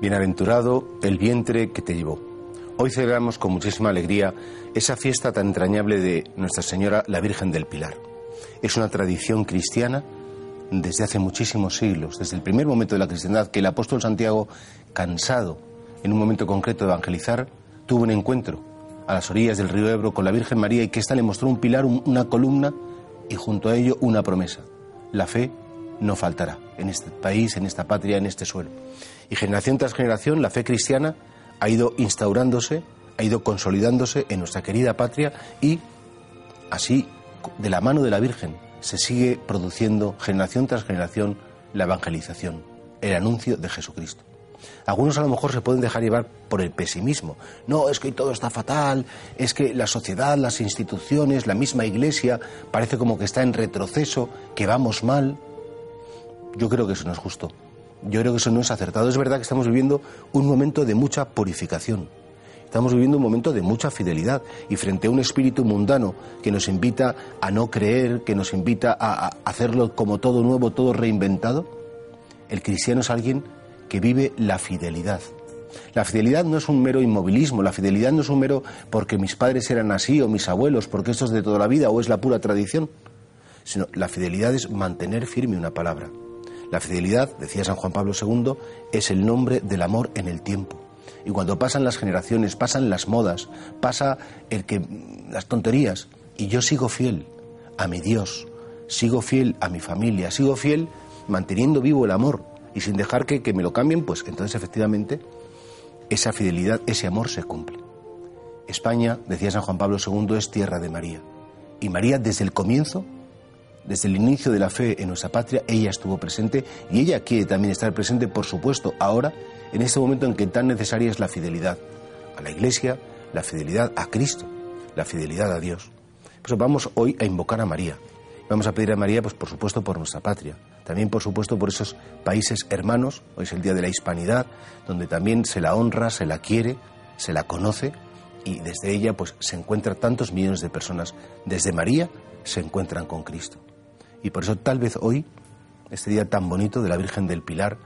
Bienaventurado el vientre que te llevó. Hoy celebramos con muchísima alegría esa fiesta tan entrañable de Nuestra Señora la Virgen del Pilar. Es una tradición cristiana desde hace muchísimos siglos, desde el primer momento de la cristiandad, que el apóstol Santiago, cansado en un momento concreto de evangelizar, tuvo un encuentro a las orillas del río Ebro con la Virgen María y que ésta le mostró un pilar, un- una columna y junto a ello una promesa. La fe no faltará en este país, en esta patria, en este suelo. Y generación tras generación la fe cristiana ha ido instaurándose, ha ido consolidándose en nuestra querida patria y así, de la mano de la Virgen, se sigue produciendo generación tras generación la evangelización, el anuncio de Jesucristo. Algunos a lo mejor se pueden dejar llevar por el pesimismo. No, es que todo está fatal, es que la sociedad, las instituciones, la misma iglesia parece como que está en retroceso, que vamos mal. Yo creo que eso no es justo. Yo creo que eso no es acertado. Es verdad que estamos viviendo un momento de mucha purificación. Estamos viviendo un momento de mucha fidelidad y frente a un espíritu mundano que nos invita a no creer, que nos invita a, hacerlo como todo nuevo, todo reinventado, el cristiano es alguien que vive la fidelidad. La fidelidad no es un mero inmovilismo, la fidelidad no es un mero porque mis padres eran así o mis abuelos, porque esto es de toda la vida o es la pura tradición, sino la fidelidad es mantener firme una palabra. La fidelidad, decía San Juan Pablo II, es el nombre del amor en el tiempo. Y cuando pasan las generaciones, pasan las modas, pasa el que las tonterías, y yo sigo fiel a mi Dios, sigo fiel a mi familia, sigo fiel manteniendo vivo el amor y sin dejar que, que me lo cambien, pues entonces efectivamente esa fidelidad, ese amor se cumple. España, decía San Juan Pablo II, es tierra de María. Y María desde el comienzo desde el inicio de la fe en nuestra patria, ella estuvo presente y ella quiere también estar presente, por supuesto, ahora, en este momento en que tan necesaria es la fidelidad a la Iglesia, la fidelidad a Cristo, la fidelidad a Dios. Pues vamos hoy a invocar a María. Vamos a pedir a María, pues por supuesto, por nuestra patria. También, por supuesto, por esos países hermanos. Hoy es el Día de la Hispanidad, donde también se la honra, se la quiere, se la conoce y desde ella pues se encuentran tantos millones de personas. Desde María se encuentran con Cristo. Y por eso tal vez hoy, este día tan bonito de la Virgen del Pilar,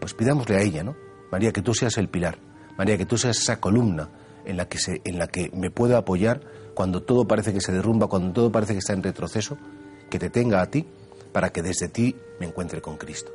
pues pidámosle a ella, ¿no? María, que tú seas el pilar. María, que tú seas esa columna en la que, en la que me puedo apoyar cuando todo parece que se derrumba, cuando todo parece que está en retroceso, que te tenga a ti para que desde ti me encuentre con Cristo.